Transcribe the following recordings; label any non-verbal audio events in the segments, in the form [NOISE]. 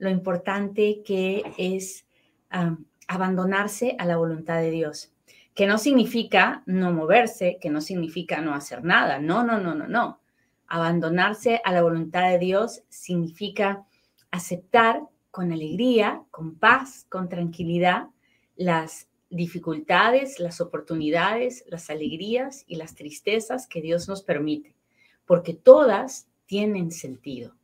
lo importante que es abandonarse a la voluntad de Dios, que no significa no moverse, que no significa no hacer nada, no, no, no, no, no. Abandonarse a la voluntad de Dios significa aceptar con alegría, con paz, con tranquilidad las dificultades, las oportunidades, las alegrías y las tristezas que Dios nos permite, porque todas tienen sentido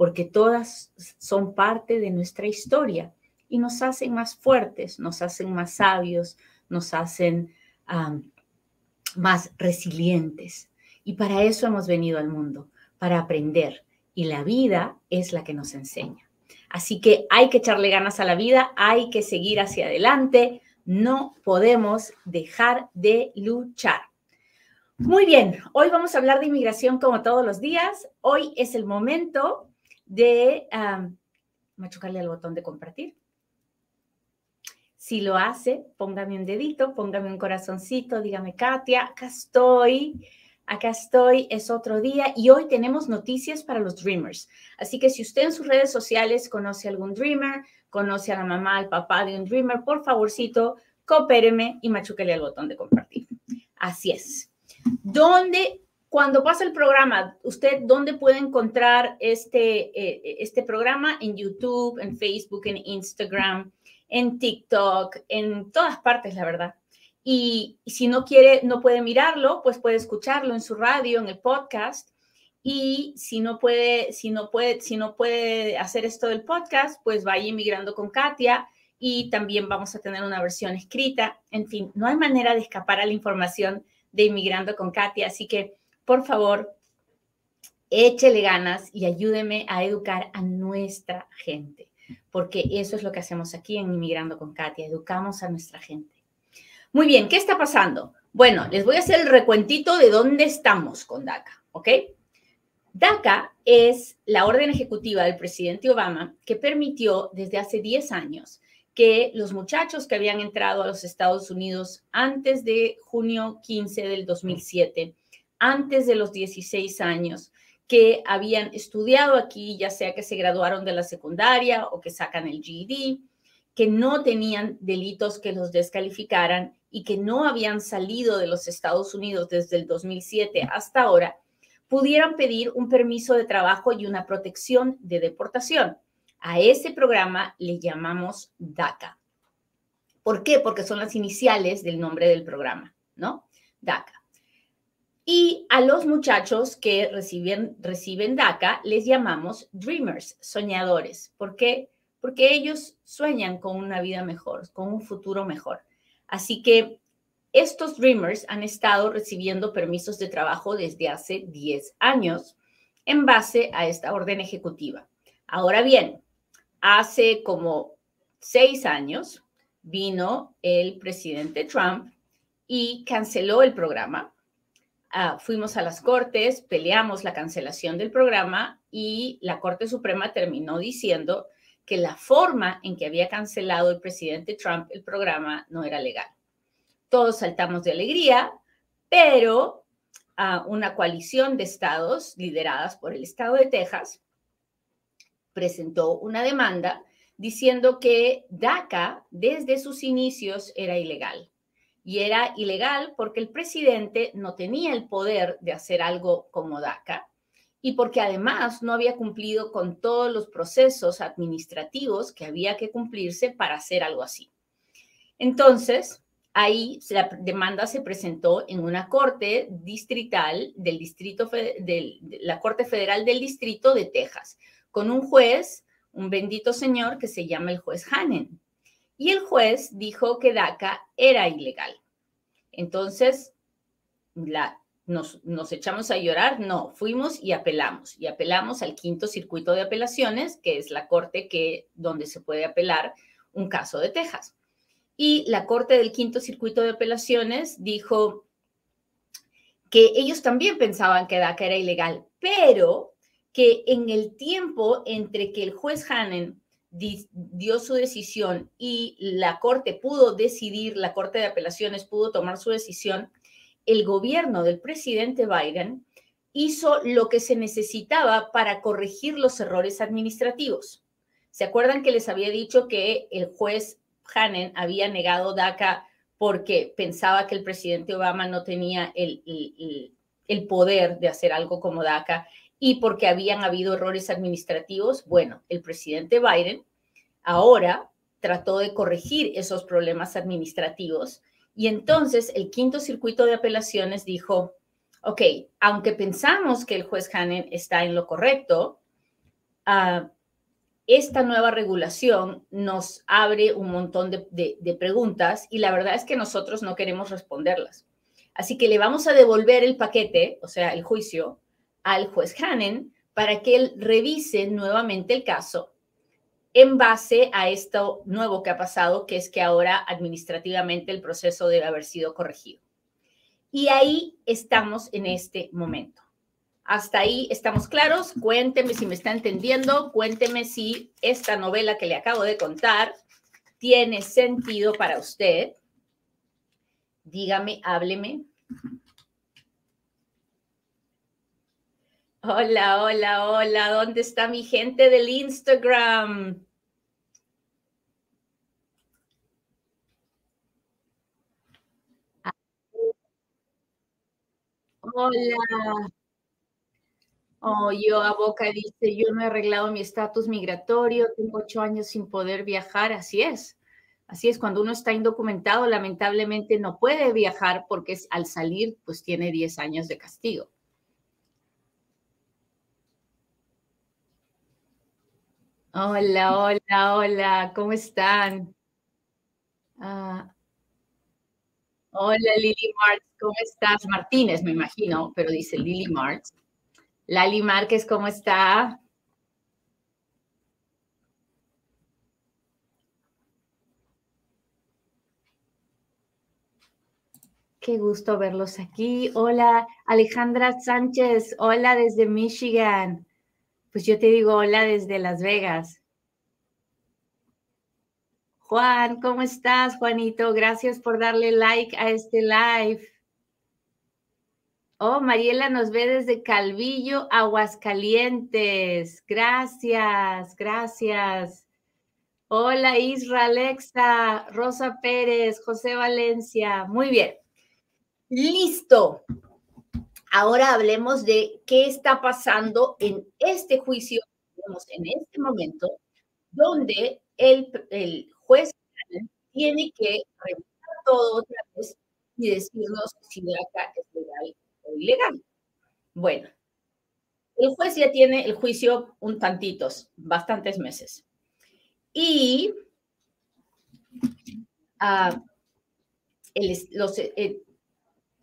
porque todas son parte de nuestra historia y nos hacen más fuertes, nos hacen más sabios, nos hacen más resilientes. Y para eso hemos venido al mundo, para aprender. Y la vida es la que nos enseña. Así que hay que echarle ganas a la vida, hay que seguir hacia adelante, no podemos dejar de luchar. Muy bien, hoy vamos a hablar de inmigración como todos los días. Hoy es el momento de machucarle al botón de compartir. Si lo hace, póngame un dedito, póngame un corazoncito, dígame, Katia, acá estoy, acá estoy, es otro día y hoy tenemos noticias para los Dreamers. Así que si usted en sus redes sociales conoce a algún Dreamer, conoce a la mamá, al papá de un Dreamer, por favorcito, coopéreme y machuquele al botón de compartir. Así es. ¿Dónde cuando pasa el programa, ¿usted dónde puede encontrar este, eh, este programa? En YouTube, en Facebook, en Instagram, en TikTok, en todas partes, la verdad. Y, si no quiere, no puede mirarlo, pues puede escucharlo en su radio, en el podcast. Y si no puede, si no puede, si no puede hacer esto del podcast, pues vaya inmigrando con Katia y también vamos a tener una versión escrita. En fin, no hay manera de escapar a la información de inmigrando con Katia, así que por favor, échele ganas y ayúdeme a educar a nuestra gente, porque eso es lo que hacemos aquí en Inmigrando con Katia, educamos a nuestra gente. Muy bien, ¿qué está pasando? Bueno, les voy a hacer el recuentito de dónde estamos con DACA, ¿ok? DACA es la orden ejecutiva del presidente Obama que permitió desde hace 10 años que los muchachos que habían entrado a los Estados Unidos antes de junio 15 del 2007 antes de los 16 años que habían estudiado aquí, ya sea que se graduaron de la secundaria o que sacan el GED, que no tenían delitos que los descalificaran y que no habían salido de los Estados Unidos desde el 2007 hasta ahora, pudieran pedir un permiso de trabajo y una protección de deportación. A ese programa le llamamos DACA. ¿Por qué? Porque son las iniciales del nombre del programa, ¿no? DACA. Y a los muchachos que reciben, reciben DACA les llamamos dreamers, soñadores. ¿Por qué? Porque ellos sueñan con una vida mejor, con un futuro mejor. Así que estos dreamers han estado recibiendo permisos de trabajo desde hace 10 años en base a esta orden ejecutiva. Ahora bien, hace como seis años vino el presidente Trump y canceló el programa Ah, fuimos a las cortes, peleamos la cancelación del programa y la Corte Suprema terminó diciendo que la forma en que había cancelado el presidente Trump el programa no era legal. Todos saltamos de alegría, pero uh, una coalición de estados lideradas por el estado de Texas presentó una demanda diciendo que DACA desde sus inicios era ilegal y era ilegal porque el presidente no tenía el poder de hacer algo como DACA y porque además no había cumplido con todos los procesos administrativos que había que cumplirse para hacer algo así. Entonces, ahí la demanda se presentó en una corte distrital del distrito de la Corte Federal del Distrito de Texas, con un juez, un bendito señor que se llama el juez Hannen y el juez dijo que DACA era ilegal. Entonces, nos echamos a llorar, no, fuimos y apelamos, y apelamos al quinto circuito de apelaciones, que es la corte que, donde se puede apelar un caso de Texas. Y la corte del quinto circuito de apelaciones dijo que ellos también pensaban que DACA era ilegal, pero que en el tiempo entre que el juez Hannen dio su decisión y la corte pudo decidir, la corte de apelaciones pudo tomar su decisión, el gobierno del presidente Biden hizo lo que se necesitaba para corregir los errores administrativos. ¿Se acuerdan que les había dicho que el juez Hannen había negado DACA porque pensaba que el presidente Obama no tenía el, el, poder de hacer algo como DACA y porque habían habido errores administrativos? Bueno, el presidente Biden ahora trató de corregir esos problemas administrativos y entonces el quinto circuito de apelaciones dijo, ok, aunque pensamos que el juez Hannen está en lo correcto, uh, esta nueva regulación nos abre un montón de, preguntas y la verdad es que nosotros no queremos responderlas. Así que le vamos a devolver el paquete, o sea, el juicio, al juez Hannen para que él revise nuevamente el caso en base a esto nuevo que ha pasado, que es que ahora administrativamente el proceso debe haber sido corregido. Y ahí estamos en este momento. Hasta ahí estamos claros. Cuénteme si me está entendiendo. Cuénteme si esta novela que le acabo de contar tiene sentido para usted. Dígame, hábleme. Hola, hola, hola. ¿Dónde está mi gente del Instagram? Hola. Oh, yo a Boca dice, yo no he arreglado mi estatus migratorio, tengo ocho años sin poder viajar, así es. Así es, cuando uno está indocumentado, lamentablemente no puede viajar porque al salir, pues tiene 10 años de castigo. Hola, hola, hola, ¿cómo están? Ah, hola Lili Marx, ¿cómo estás? Martínez, me imagino, pero dice Lili Marx. Lali Márquez, ¿cómo está? Qué gusto verlos aquí. Hola, Alejandra Sánchez. Hola desde Michigan. Pues yo te digo hola desde Las Vegas. Juan, ¿cómo estás, Juanito? Gracias por darle like a este live. Oh, Mariela nos ve desde Calvillo, Aguascalientes. Gracias, gracias. Hola, Isra, Alexa, Rosa Pérez, José Valencia. Muy bien. Listo. Ahora hablemos de qué está pasando en este juicio, en este momento, donde el, juez tiene que revisar todo otra vez y decirnos si acá es legal ilegal. Bueno, el juez ya tiene el juicio un tantitos, bastantes meses. Y ah, eh,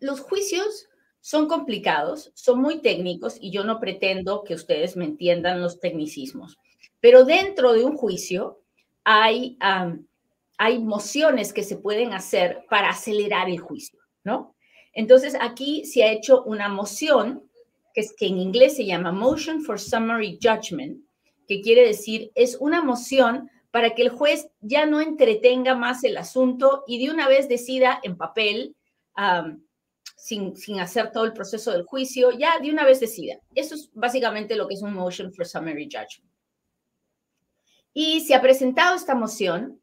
los juicios son complicados, son muy técnicos y yo no pretendo que ustedes me entiendan los tecnicismos, pero dentro de un juicio hay, hay mociones que se pueden hacer para acelerar el juicio, ¿no? Entonces, aquí se ha hecho una moción, que, es, que en inglés se llama Motion for Summary Judgment, que quiere decir, es una moción para que el juez ya no entretenga más el asunto y de una vez decida en papel, sin, sin, hacer todo el proceso del juicio, ya de una vez decida. Eso es básicamente lo que es un Motion for Summary Judgment. Y se ha presentado esta moción.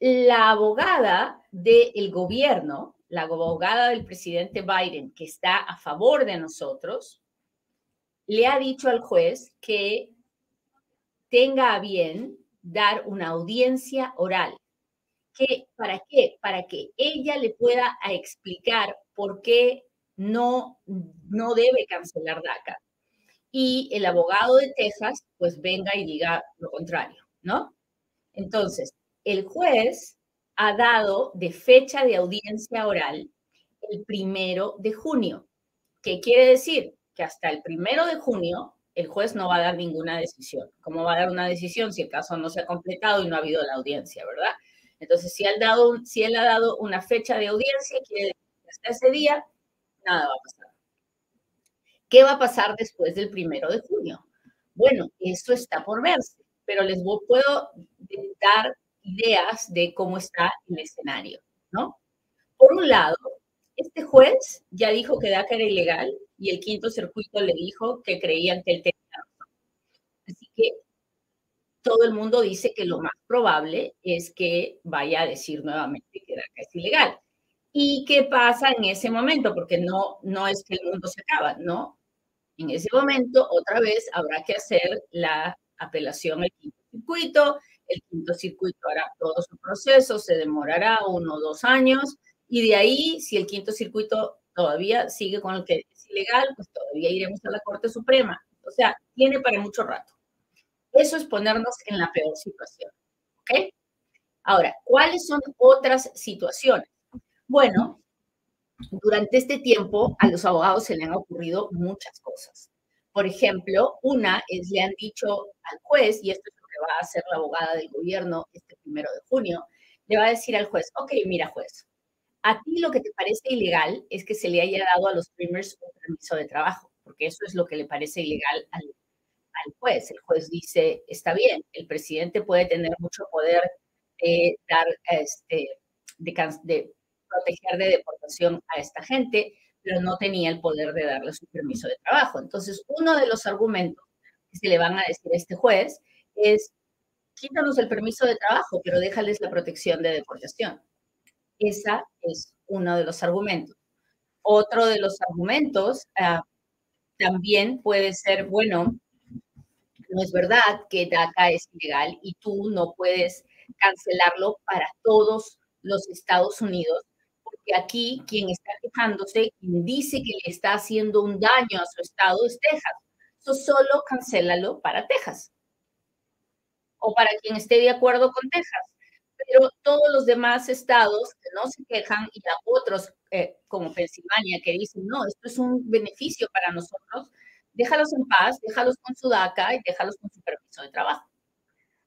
La abogada del gobierno la abogada del presidente Biden, que está a favor de nosotros, le ha dicho al juez que tenga a bien dar una audiencia oral. ¿Qué, ¿Para qué? Para que ella le pueda explicar por qué no, no debe cancelar DACA. Y el abogado de Texas, pues venga y diga lo contrario, ¿no? Entonces, el juez ha dado de fecha de audiencia oral el primero de junio. ¿Qué quiere decir? Que hasta el primero de junio el juez no va a dar ninguna decisión. ¿Cómo va a dar una decisión si el caso no se ha completado y no ha habido la audiencia, verdad? Entonces, si él, dado, si él ha dado una fecha de audiencia, quiere decir hasta ese día nada va a pasar. ¿Qué va a pasar después del primero de junio? Bueno, eso está por verse, pero les puedo dar ideas de cómo está el escenario, ¿no? Por un lado, este juez ya dijo que DACA era ilegal y el quinto circuito le dijo que creían que él tenía razón. Así que todo el mundo dice que lo más probable es que vaya a decir nuevamente que DACA es ilegal. ¿Y qué pasa en ese momento? Porque no, no es que el mundo se acaba, ¿no? En ese momento, otra vez, habrá que hacer la apelación al quinto circuito. El quinto circuito hará todo su proceso, se demorará uno o dos años y de ahí, si el quinto circuito todavía sigue con el que es ilegal, pues todavía iremos a la Corte Suprema. O sea, tiene para mucho rato. Eso es ponernos en la peor situación. ¿Ok? Ahora, ¿cuáles son otras situaciones? Bueno, durante este tiempo a los abogados se le han ocurrido muchas cosas. Por ejemplo, una es le han dicho al juez, y esto es lo que va a hacer la abogada del gobierno este primero de junio, le va a decir al juez, ok, mira juez, a ti lo que te parece ilegal es que se le haya dado a los streamers un permiso de trabajo, porque eso es lo que le parece ilegal al, juez. El juez dice, está bien, el presidente puede tener mucho poder de dar, este, de, proteger de deportación a esta gente, pero no tenía el poder de darle su permiso de trabajo. Entonces, uno de los argumentos que se le van a decir a este juez es, quítanos el permiso de trabajo, pero déjales la protección de deportación. Esa es uno de los argumentos. Otro de los argumentos ah, también puede ser, bueno, no es verdad que DACA es ilegal y tú no puedes cancelarlo para todos los Estados Unidos, porque aquí quien está quejándose, quien dice que le está haciendo un daño a su estado es Texas. Eso solo cancélalo para Texas. O para quien esté de acuerdo con Texas pero todos los demás estados que no se quejan y a otros eh, como Pensilvania que dicen, no, esto es un beneficio para nosotros, déjalos en paz, déjalos con su DACA y déjalos con su permiso de trabajo.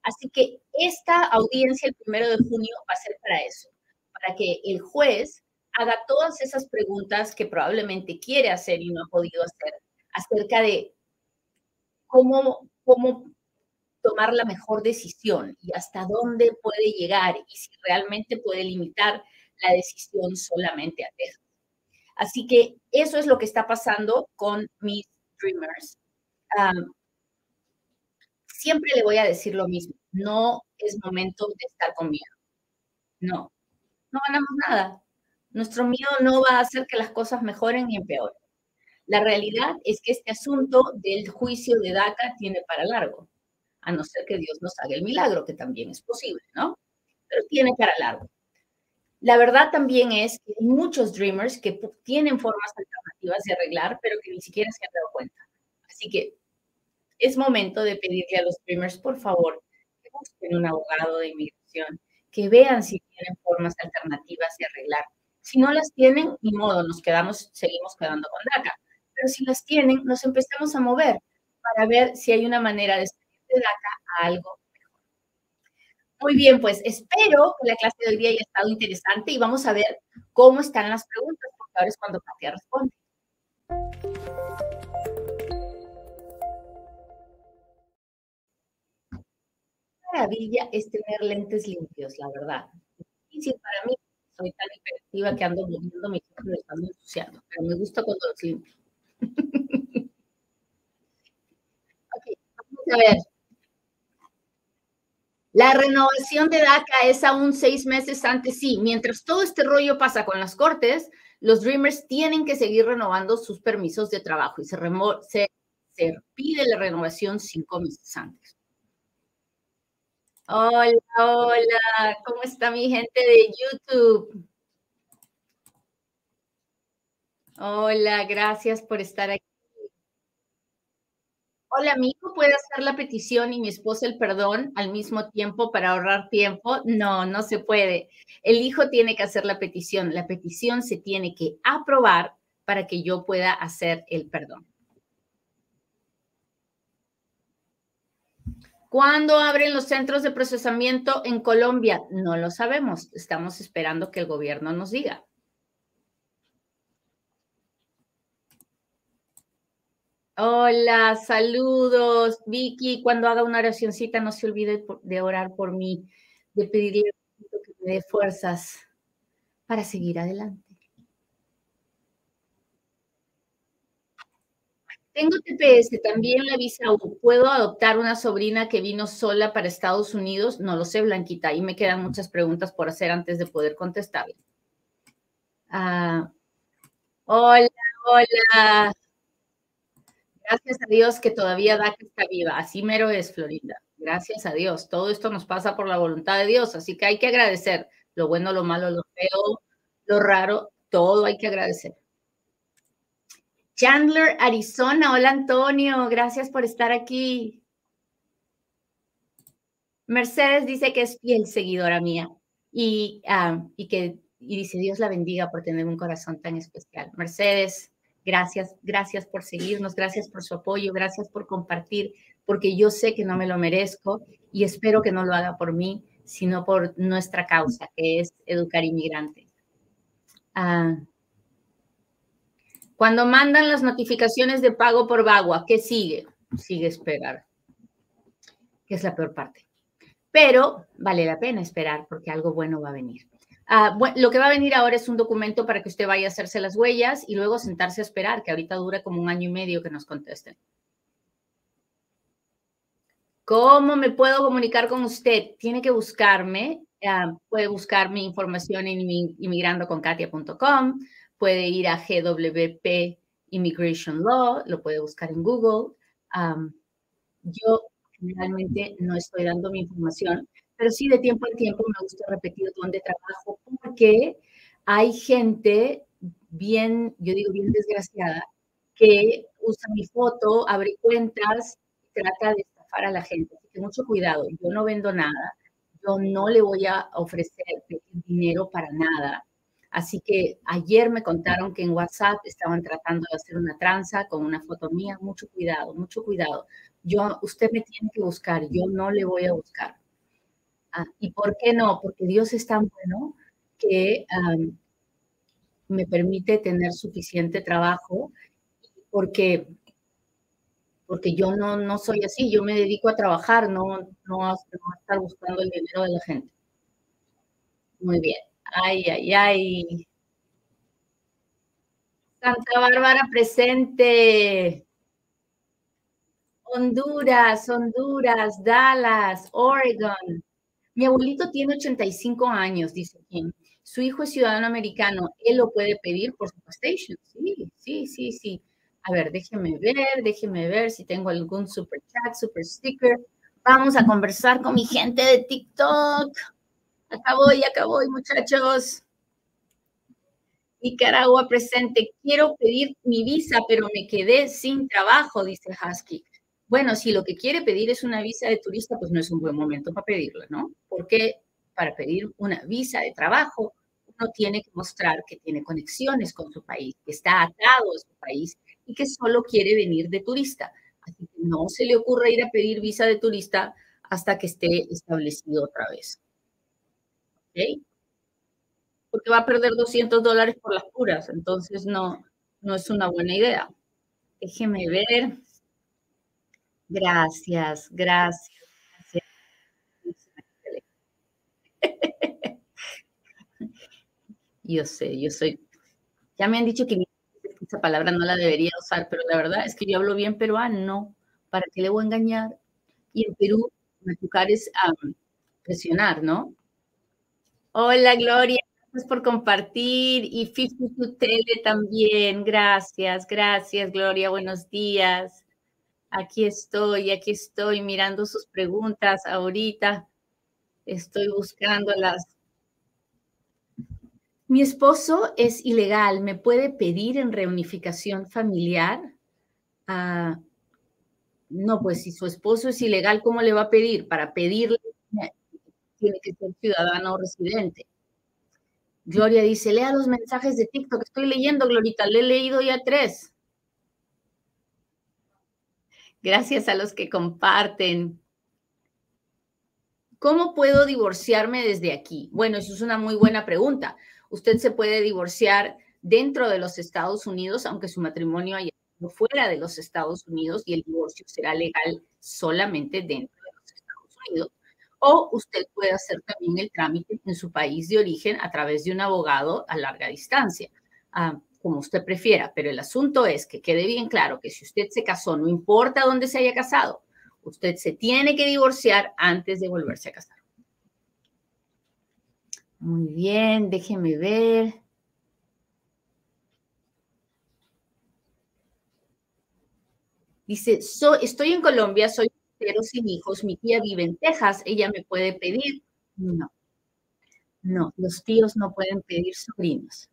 Así que esta audiencia el primero de junio va a ser para eso, para que el juez haga todas esas preguntas que probablemente quiere hacer y no ha podido hacer acerca de cómo, cómo tomar la mejor decisión y hasta dónde puede llegar y si realmente puede limitar la decisión solamente a Texas. Así que eso es lo que está pasando con mis Dreamers. siempre le voy a decir lo mismo, no es momento de estar con miedo. No, no ganamos nada. Nuestro miedo no va a hacer que las cosas mejoren ni empeoren. La realidad es que este asunto del juicio de DACA tiene para largo a no ser que Dios nos haga el milagro, que también es posible, ¿no? Pero tiene cara largo. La verdad también es que hay muchos dreamers que tienen formas alternativas de arreglar, pero que ni siquiera se han dado cuenta. Así que es momento de pedirle a los dreamers, por favor, que busquen un abogado de inmigración, que vean si tienen formas alternativas de arreglar. Si no las tienen, ni modo, nos quedamos, seguimos quedando con DACA. Pero si las tienen, nos empezamos a mover para ver si hay una manera de a algo mejor. Muy bien, pues espero que la clase de hoy día haya estado interesante y vamos a ver cómo están las preguntas, porque ahora es cuando Katia responde. maravilla es tener lentes limpios, la verdad. Difícil para mí, soy tan hiperactiva que ando moviendo mi ojos y estando ensuciando, pero me gusta cuando los limpio. [LAUGHS] ok, vamos a ver. La renovación de DACA es aún seis meses antes, sí. Mientras todo este rollo pasa con las cortes, los Dreamers tienen que seguir renovando sus permisos de trabajo y se, se, pide la renovación cinco meses antes. Hola, hola, ¿cómo está mi gente de YouTube? Hola, gracias por estar aquí. Hola, mi hijo puede hacer la petición y mi esposa el perdón al mismo tiempo para ahorrar tiempo. No, no se puede. El hijo tiene que hacer la petición. La petición se tiene que aprobar para que yo pueda hacer el perdón. ¿Cuándo abren los centros de procesamiento en Colombia? No lo sabemos. Estamos esperando que el gobierno nos diga. Hola, saludos. Vicky, cuando haga una oracióncita, no se olvide de orar por mí, de pedirle que me dé fuerzas para seguir adelante. Tengo TPS, también la visa U. ¿Puedo adoptar una sobrina que vino sola para Estados Unidos? No lo sé, Blanquita. Y me quedan muchas preguntas por hacer antes de poder contestar. Ah, hola, hola. Gracias a Dios que todavía da que está viva. Así mero es, Florinda. Gracias a Dios. Todo esto nos pasa por la voluntad de Dios, así que hay que agradecer. Lo bueno, lo malo, lo feo, lo raro, todo hay que agradecer. Chandler, Arizona. Hola, Antonio. Gracias por estar aquí. Mercedes dice que es fiel seguidora mía y, ah, y que y dice Dios la bendiga por tener un corazón tan especial. Mercedes, Gracias, gracias por seguirnos, gracias por su apoyo, gracias por compartir, porque yo sé que no me lo merezco y espero que no lo haga por mí, sino por nuestra causa, que es educar inmigrantes. Ah, cuando mandan las notificaciones de pago por Bagua, ¿qué sigue? Sigue esperar, que es la peor parte. Pero vale la pena esperar porque algo bueno va a venir. Ah, lo que va a venir ahora es un documento para que usted vaya a hacerse las huellas y luego sentarse a esperar, que ahorita dura como un año y medio que nos contesten. ¿Cómo me puedo comunicar con usted? Tiene que buscarme, ah, puede buscar mi información en inmigrandoconkatia.com, puede ir a GWP Immigration Law, lo puede buscar en Google. yo generalmente no estoy dando mi información, pero sí de tiempo en tiempo me gusta repetir dónde trabajo porque hay gente bien, yo digo bien desgraciada, que usa mi foto, abre cuentas trata de estafar a la gente. Así que mucho cuidado, yo no vendo nada, yo no le voy a ofrecer dinero para nada. Así que ayer me contaron que en WhatsApp estaban tratando de hacer una tranza con una foto mía. Mucho cuidado, mucho cuidado. Yo, usted me tiene que buscar, yo no le voy a buscar. Ah, ¿Y por qué no? Porque Dios es tan bueno que me permite tener suficiente trabajo, porque, porque yo no, no soy así, yo me dedico a trabajar, no, no, a, estar buscando el dinero de la gente. Muy bien. Ay, ay, ay. Santa Bárbara presente. Honduras, Honduras, Dallas, Oregon. Mi abuelito tiene 85 años, dice Kim. Su hijo es ciudadano americano. Él lo puede pedir por su PlayStation. Sí, sí, sí, sí. A ver, déjeme ver, déjeme ver si tengo algún super chat, super sticker. Vamos a conversar con mi gente de TikTok. Voy, acá voy, muchachos. Nicaragua presente. Quiero pedir mi visa, pero me quedé sin trabajo, dice Husky. Bueno, si lo que quiere pedir es una visa de turista, pues no es un buen momento para pedirla, ¿no? Porque para pedir una visa de trabajo, uno tiene que mostrar que tiene conexiones con su país, que está atado a su país y que solo quiere venir de turista. Así que no se le ocurra ir a pedir visa de turista hasta que esté establecido otra vez. ¿Ok? Porque va a perder 200 dólares por las puras, entonces no, no es una buena idea. Déjeme ver. Gracias, gracias. Yo sé, yo soy. Ya me han dicho que esa palabra no la debería usar, pero la verdad es que yo hablo bien peruano. ¿Para qué le voy a engañar? Y en Perú, me es presionar, ¿no? Hola, Gloria. Gracias por compartir. Y Fifi Tele también. Gracias, gracias, Gloria. Buenos días. Aquí estoy, aquí estoy mirando sus preguntas ahorita. Estoy buscando las. Mi esposo es ilegal, ¿me puede pedir en reunificación familiar? Ah, no, pues si su esposo es ilegal, ¿cómo le va a pedir? Para pedirle, tiene que ser ciudadano residente. Gloria dice, lea los mensajes de TikTok. Estoy leyendo, Glorita, le he leído ya tres. Gracias a los que comparten. ¿Cómo puedo divorciarme desde aquí? Bueno, eso es una muy buena pregunta. Usted se puede divorciar dentro de los Estados Unidos, aunque su matrimonio haya sido fuera de los Estados Unidos y el divorcio será legal solamente dentro de los Estados Unidos. O usted puede hacer también el trámite en su país de origen a través de un abogado a larga distancia. Ah, como usted prefiera, pero el asunto es que quede bien claro que si usted se casó, no importa dónde se haya casado, usted se tiene que divorciar antes de volverse a casar. Muy bien, déjeme ver. Dice, estoy en Colombia, soy sin hijos, mi tía vive en Texas, ella me puede pedir. No, no, los tíos no pueden pedir sobrinos.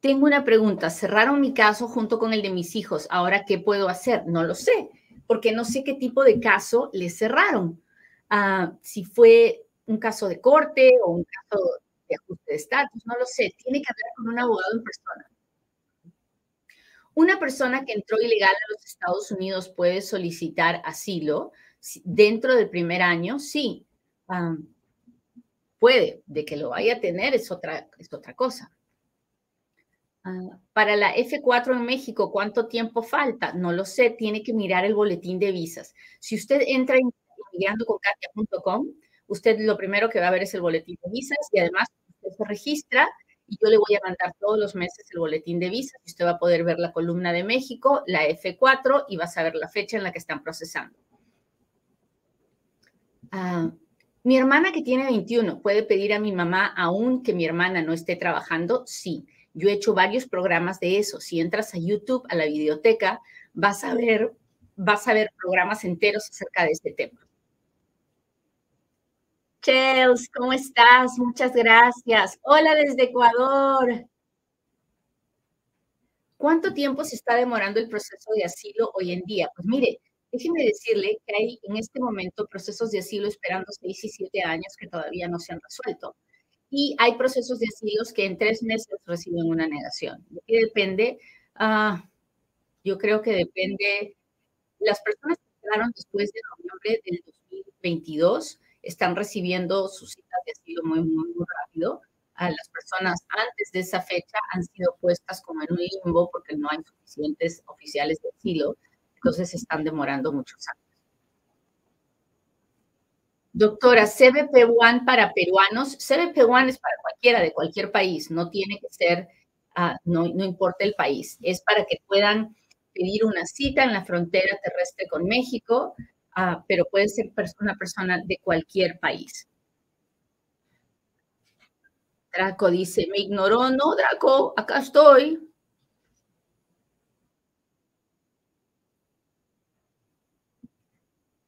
Tengo una pregunta. Cerraron mi caso junto con el de mis hijos. Ahora, ¿qué puedo hacer? No lo sé, porque no sé qué tipo de caso le cerraron. Ah, si fue un caso de corte o un caso de ajuste de estatus, no lo sé. Tiene que hablar con un abogado en persona. Una persona que entró ilegal a los Estados Unidos puede solicitar asilo dentro del primer año, sí. Puede, de que lo vaya a tener es otra, es otra cosa. Ah, para la F4 en México, ¿cuánto tiempo falta? No lo sé, tiene que mirar el boletín de visas. Si usted entra en inmigrandoconkatia.com, usted lo primero que va a ver es el boletín de visas y además usted se registra y yo le voy a mandar todos los meses el boletín de visas. Usted va a poder ver la columna de México, la F4 y va a saber la fecha en la que están procesando. Ah, mi hermana que tiene 21 puede pedir a mi mamá, aún que mi hermana no esté trabajando, sí. Yo he hecho varios programas de eso. Si entras a YouTube, a la biblioteca, vas a ver, vas a ver programas enteros acerca de este tema. Chels, ¿cómo estás? Muchas gracias. Hola desde Ecuador. ¿Cuánto tiempo se está demorando el proceso de asilo hoy en día? Pues mire, déjeme decirle que hay en este momento procesos de asilo esperando seis y siete años que todavía no se han resuelto y hay procesos de asilos que en tres meses reciben una negación. ¿De depende? Ah, yo creo que depende. Las personas que quedaron después de noviembre del 2022 están recibiendo sus citas de asilo muy, muy, muy rápido. A las personas antes de esa fecha han sido puestas como en un limbo porque no hay suficientes oficiales de asilo, entonces están demorando muchos años. Doctora, CBP1 para peruanos, CBP1 es para cualquiera de cualquier país, no tiene que ser, no, no importa el país, es para que puedan pedir una cita en la frontera terrestre con México, ah, pero puede ser una persona de cualquier país. Draco dice, me ignoró, no, Draco, acá estoy.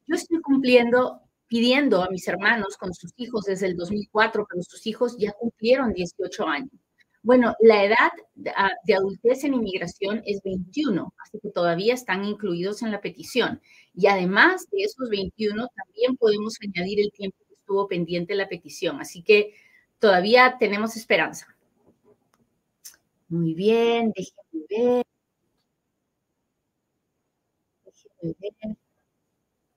Yo estoy cumpliendo pidiendo a mis hermanos con sus hijos desde el 2004, pero sus hijos ya cumplieron 18 años. Bueno, la edad ah, de adultez en inmigración es 21, así que todavía están incluidos en la petición. Y además de esos 21, también podemos añadir el tiempo que estuvo pendiente la petición. Así que todavía tenemos esperanza. Muy bien, déjenme ver. Déjenme ver.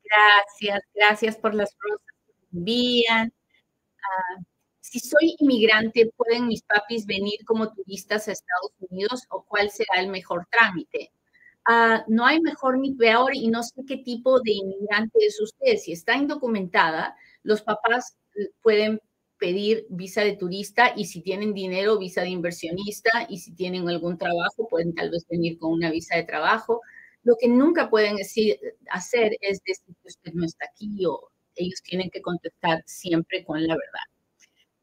Gracias, gracias por las rosas que envían. Ah, si soy inmigrante, ¿pueden mis papis venir como turistas a Estados Unidos o cuál será el mejor trámite? Ah, no hay mejor ni peor y no sé qué tipo de inmigrante es usted. Si está indocumentada, los papás pueden pedir visa de turista y si tienen dinero, visa de inversionista y si tienen algún trabajo, pueden tal vez venir con una visa de trabajo. Lo que nunca pueden decir, hacer es decir que usted no está aquí o ellos tienen que contestar siempre con la verdad.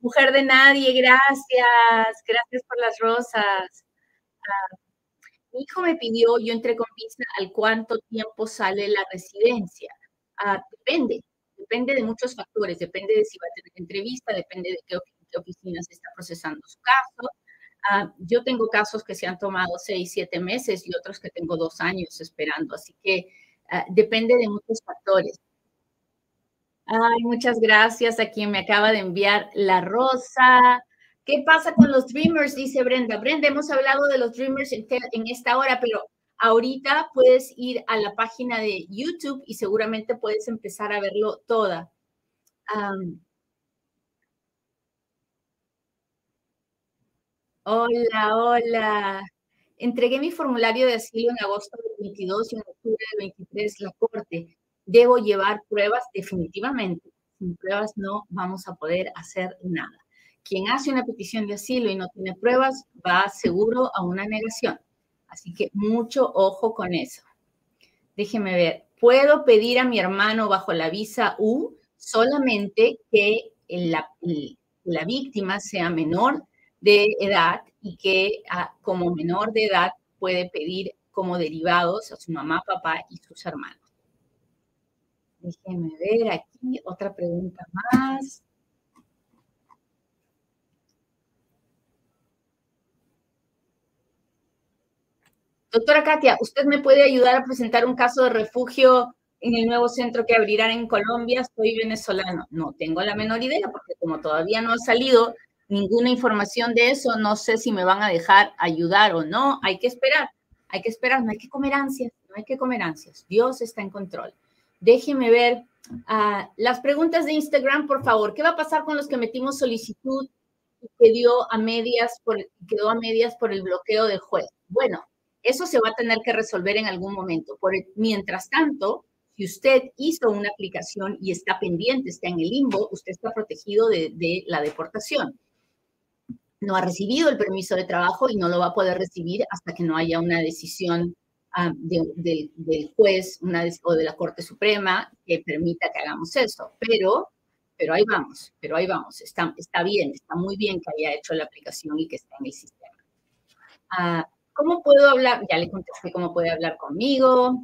Mujer de nadie, gracias, gracias por las rosas. Ah, mi hijo me pidió, yo entré con visa, al cuánto tiempo sale la residencia. Ah, depende, depende de muchos factores, depende de si va a tener entrevista, depende de qué, qué oficina se está procesando su caso, Ah, yo tengo casos que se han tomado seis, siete meses y otros que tengo dos años esperando, así que depende de muchos factores. Ay, muchas gracias a quien me acaba de enviar la rosa. ¿Qué pasa con los Dreamers? Dice Brenda. Brenda, hemos hablado de los Dreamers en, esta hora, pero ahorita puedes ir a la página de YouTube y seguramente puedes empezar a verlo toda. hola, hola. Entregué mi formulario de asilo en agosto del 22 y en octubre del 23 la corte. Debo llevar pruebas definitivamente. Sin pruebas no vamos a poder hacer nada. Quien hace una petición de asilo y no tiene pruebas va seguro a una negación. Así que mucho ojo con eso. Déjeme ver. Puedo pedir a mi hermano bajo la visa U solamente que la, víctima sea menor de edad y que ah, como menor de edad puede pedir como derivados a su mamá, papá y sus hermanos. Déjenme ver aquí otra pregunta más. Doctora Katia, ¿usted me puede ayudar a presentar un caso de refugio en el nuevo centro que abrirán en Colombia? Soy venezolano. No tengo la menor idea porque como todavía no ha salido ninguna información de eso, no sé si me van a dejar ayudar o no. Hay que esperar, hay que esperar, no hay que comer ansias, no hay que comer ansias. Dios está en control. Déjeme ver ah, las preguntas de Instagram, por favor. ¿Qué va a pasar con los que metimos solicitud y quedó a medias por, quedó a medias por el bloqueo del juez? Bueno, eso se va a tener que resolver en algún momento. Por mientras tanto, si usted hizo una aplicación y está pendiente, está en el limbo, usted está protegido de, de la deportación no ha recibido el permiso de trabajo y no lo va a poder recibir hasta que no haya una decisión ah, del juez una, o de la Corte Suprema que permita que hagamos eso. Pero, pero ahí vamos, pero ahí vamos. Está, está bien, está muy bien que haya hecho la aplicación y que esté en el sistema. Ah, ¿Cómo puedo hablar? Ya le contesté cómo puede hablar conmigo.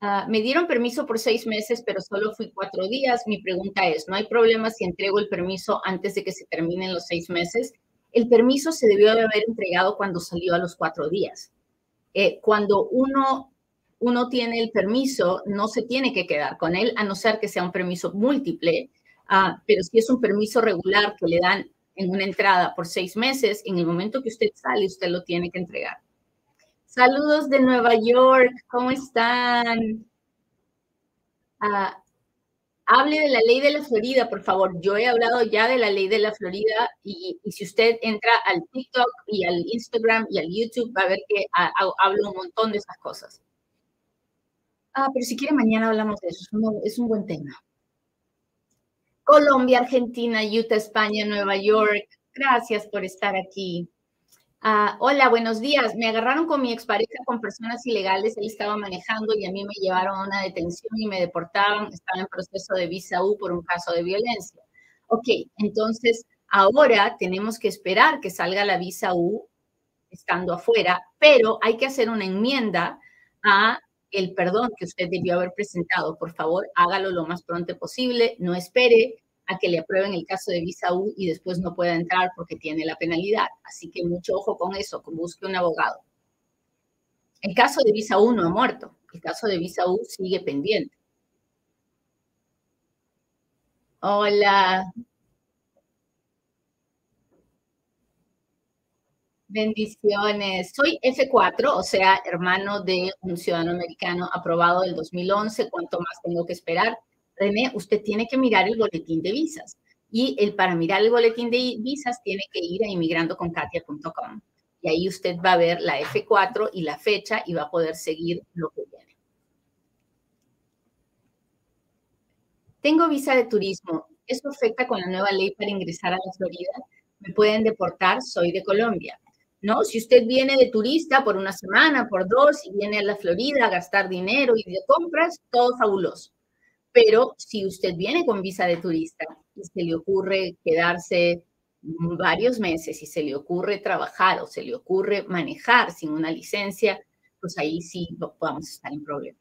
Ah, me dieron permiso por seis meses, pero solo fui cuatro días. Mi pregunta es, ¿no hay problema si entrego el permiso antes de que se terminen los seis meses? El permiso se debió de haber entregado cuando salió a los cuatro días. Eh, cuando uno, uno tiene el permiso, no se tiene que quedar con él, a no ser que sea un permiso múltiple. Ah, pero si es un permiso regular que le dan en una entrada por seis meses, en el momento que usted sale, usted lo tiene que entregar. Saludos de Nueva York, ¿cómo están? Ah, hable de la ley de la Florida, por favor. Yo he hablado ya de la ley de la Florida y, si usted entra al TikTok y al Instagram y al YouTube, va a ver que hablo un montón de esas cosas. Ah, pero si quiere, mañana hablamos de eso. es un buen tema. Colombia, Argentina, Utah, España, Nueva York. Gracias por estar aquí. Ah, hola, buenos días. Me agarraron con mi expareja con personas ilegales. Él estaba manejando y a mí me llevaron a una detención y me deportaban. Estaba en proceso de visa U por un caso de violencia. Ok, entonces ahora tenemos que esperar que salga la visa U estando afuera, pero hay que hacer una enmienda a el perdón que usted debió haber presentado. Por favor, hágalo lo más pronto posible. No espere a que le aprueben el caso de visa U y después no pueda entrar porque tiene la penalidad. Así que mucho ojo con eso, busque un abogado. El caso de visa U no ha muerto, el caso de visa U sigue pendiente. Hola. Bendiciones. Soy F4, o sea, hermano de un ciudadano americano aprobado del 2011. ¿Cuánto más tengo que esperar? René, usted tiene que mirar el boletín de visas. Y el, para mirar el boletín de visas tiene que ir a inmigrandoconkatia.com. Y ahí usted va a ver la F4 y la fecha y va a poder seguir lo que viene. Tengo visa de turismo. ¿Eso afecta con la nueva ley para ingresar a la Florida? ¿Me pueden deportar? Soy de Colombia. ¿no? Si usted viene de turista por una semana, por dos, y viene a la Florida a gastar dinero y de compras, todo fabuloso. Pero si usted viene con visa de turista y se le ocurre quedarse varios meses y se le ocurre trabajar o se le ocurre manejar sin una licencia, pues ahí sí vamos a estar en problemas.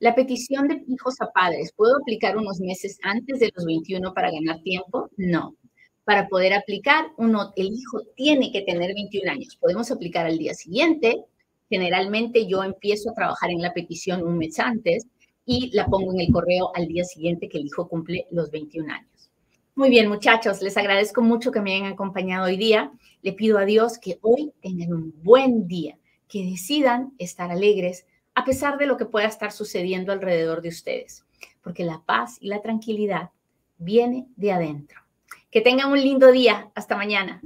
La petición de hijos a padres, ¿puedo aplicar unos meses antes de los 21 para ganar tiempo? No. Para poder aplicar, uno, el hijo tiene que tener 21 años. Podemos aplicar al día siguiente, Generalmente yo empiezo a trabajar en la petición un mes antes y la pongo en el correo al día siguiente que el hijo cumple los 21 años. Muy bien, muchachos, les agradezco mucho que me hayan acompañado hoy día. Le pido a Dios que hoy tengan un buen día, que decidan estar alegres a pesar de lo que pueda estar sucediendo alrededor de ustedes, porque la paz y la tranquilidad viene de adentro. Que tengan un lindo día. Hasta mañana.